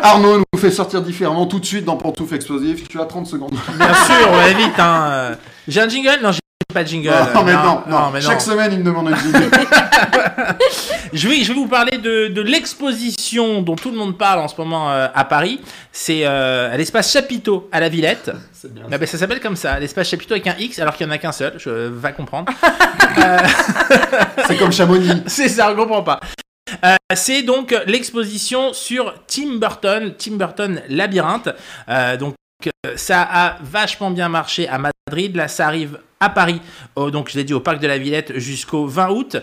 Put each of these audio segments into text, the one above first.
Arnaud nous fait sortir différemment tout de suite dans Pantouf Explosif. Tu as 30 secondes. Bien sûr, on va vite. Hein. J'ai un jingle? Non, j'ai pas de jingle. non, mais non, non. mais Chaque semaine, il me demande un jingle. Je vais, je vais vous parler de, de l'exposition dont tout le monde parle en ce moment euh, à Paris. C'est euh, à l'espace Chapiteau à la Villette. Bien. Ah ben, ça s'appelle comme ça, l'espace Chapiteau avec un X alors qu'il n'y en a qu'un seul. Je va comprendre. C'est comme Chamonix. C'est ça, on comprend pas. Euh, c'est donc l'exposition sur Tim Burton, Tim Burton Labyrinthe. Euh, donc euh, ça a vachement bien marché à Madrid. Là, ça arrive à Paris. au- donc je l'ai dit au parc de la Villette jusqu'au 20 août.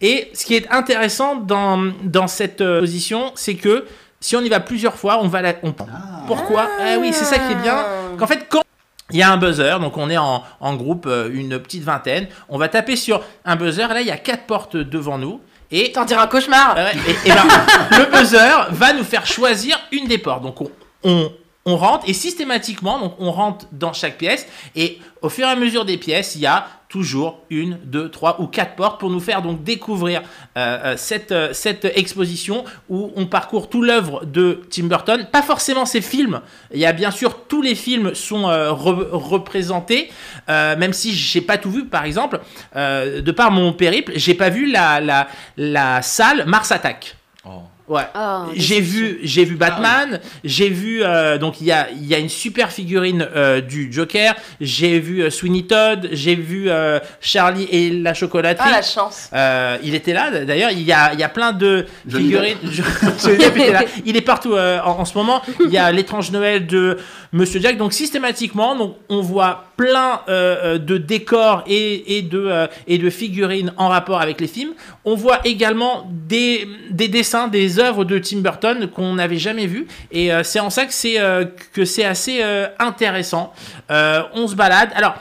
Et ce qui est intéressant dans, dans cette exposition, c'est que si on y va plusieurs fois, on va la. on- Pourquoi? Eh oui, c'est ça qui est bien. Qu'en fait, quand il y a un buzzer, donc on est en, en groupe, une petite vingtaine. On va taper sur un buzzer. Là, il y a quatre portes devant nous. Et, T'en diras un cauchemar. et- et ben, le buzzer va nous faire choisir une des portes. Donc on, on, on rentre et systématiquement, donc on rentre dans chaque pièce. Et au fur et à mesure des pièces, il y a toujours une, deux, trois ou quatre portes pour nous faire donc découvrir euh, euh, cette, euh, cette exposition où on parcourt tout l'œuvre de Tim Burton. Pas forcément ses films. Il y a bien sûr tous les films sont re- représentés, même si j'ai pas tout vu. Par exemple, de par mon périple, j'ai pas vu la, la, la salle Mars Attack. Ouais. Oh, J'ai vu, j'ai vu Batman, j'ai vu euh, donc il y a, il y a une super figurine euh, du Joker, j'ai vu euh, Sweeney Todd, j'ai vu euh, Charlie et la chocolaterie. Ah la chance. Euh, il était là d'ailleurs, il y a, il y a plein de Johnny figurines. Je-. Il est partout euh, en, en ce moment. Il y a l'étrange Noël de Monsieur Jack. Donc systématiquement, donc, on voit plein de décors et, et, de, euh, et de figurines en rapport avec les films. On voit également des, des dessins, des œuvres de Tim Burton qu'on n'avait jamais vues. Et euh, c'est en ça que c'est euh, que c'est assez euh, intéressant. Euh, on se balade. Alors,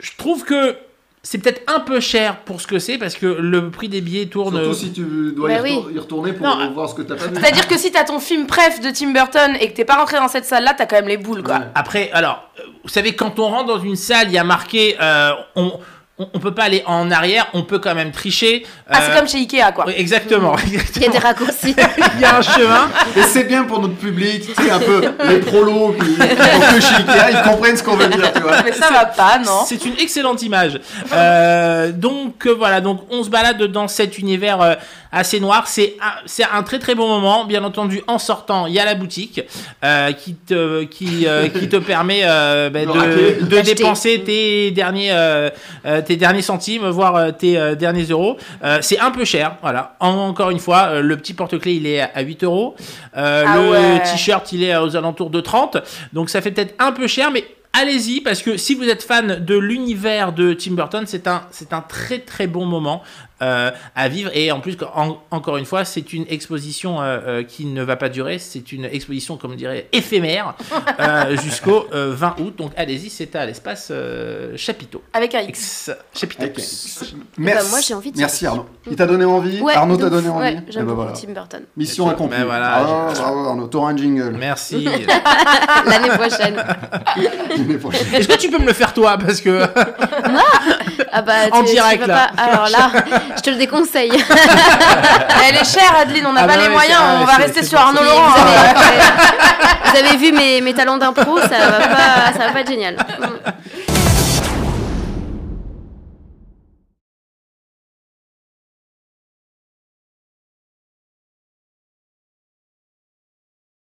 je trouve que c'est peut-être un peu cher pour ce que c'est parce que le prix des billets tourne. Surtout si tu dois Bah y, retour- oui. y retourner pour Non, voir ce que t'as pas vu. C'est-à-dire que si t'as ton film préf de Tim Burton et que t'es pas rentré dans cette salle-là, t'as quand même les boules quoi. Ouais. Après, alors, vous savez, quand on rentre dans une salle, il y a marqué, euh, on, on, on peut pas aller en arrière, on peut quand même tricher. Ah, c'est Euh, comme chez Ikea quoi. oui, exactement. Il y a des raccourcis. Il y a un chemin. Et c'est bien pour notre public, tu sais, un peu les prolos qui, que chez Ikea, ils comprennent ce qu'on veut dire, tu vois. Mais ça va pas, non C'est une excellente image. Euh, donc euh, voilà, donc on se balade dans cet univers euh, assez noir. C'est un, c'est un très très bon moment. Bien entendu, en sortant, il y a la boutique euh, qui te qui, euh, qui te permet euh, bah, De dépenser tes derniers euh, euh, tes derniers centimes, voire euh, tes euh, derniers euros. Euh, c'est un peu cher. Voilà. En- encore une fois, le petit porte-clés il est à 8 euros. Ah le ouais. t-shirt il est aux alentours de 30. Donc ça fait peut-être un peu cher, mais allez-y parce que si vous êtes fan de l'univers de Tim Burton, c'est un, c'est un très très bon moment euh, à vivre. Et en plus, en- encore une fois, c'est une exposition euh, euh, qui ne va pas durer. C'est une exposition, comme on dirait, éphémère euh, jusqu'au euh, 20 août. Donc allez-y, c'est à l'espace euh, Chapiteau. Avec un X. X. Chapiteau. Avec- X. Merci. bah, moi, j'ai envie de Merci. Arnaud. Il t'a donné envie Ouais, Arnaud t'a donné envie Ouais, Eh j'aime ben voilà. Tim Burton. Mission accomplie. Ben voilà, je- bravo Arnaud, t'auras un jingle. Merci. L'année prochaine. L'année prochaine. Est-ce que tu peux me le faire toi Parce que Ah bah, En tu- direct, peux là. pas- Alors là, je te le déconseille. Elle est chère, Adeline, on n'a Ah pas bah les ouais, moyens, on ouais, va rester sur Arnaud Vous Laurent. hein. avez, vous avez vu mes, mes talents d'impro, ça va pas, ça va pas être génial. Mm.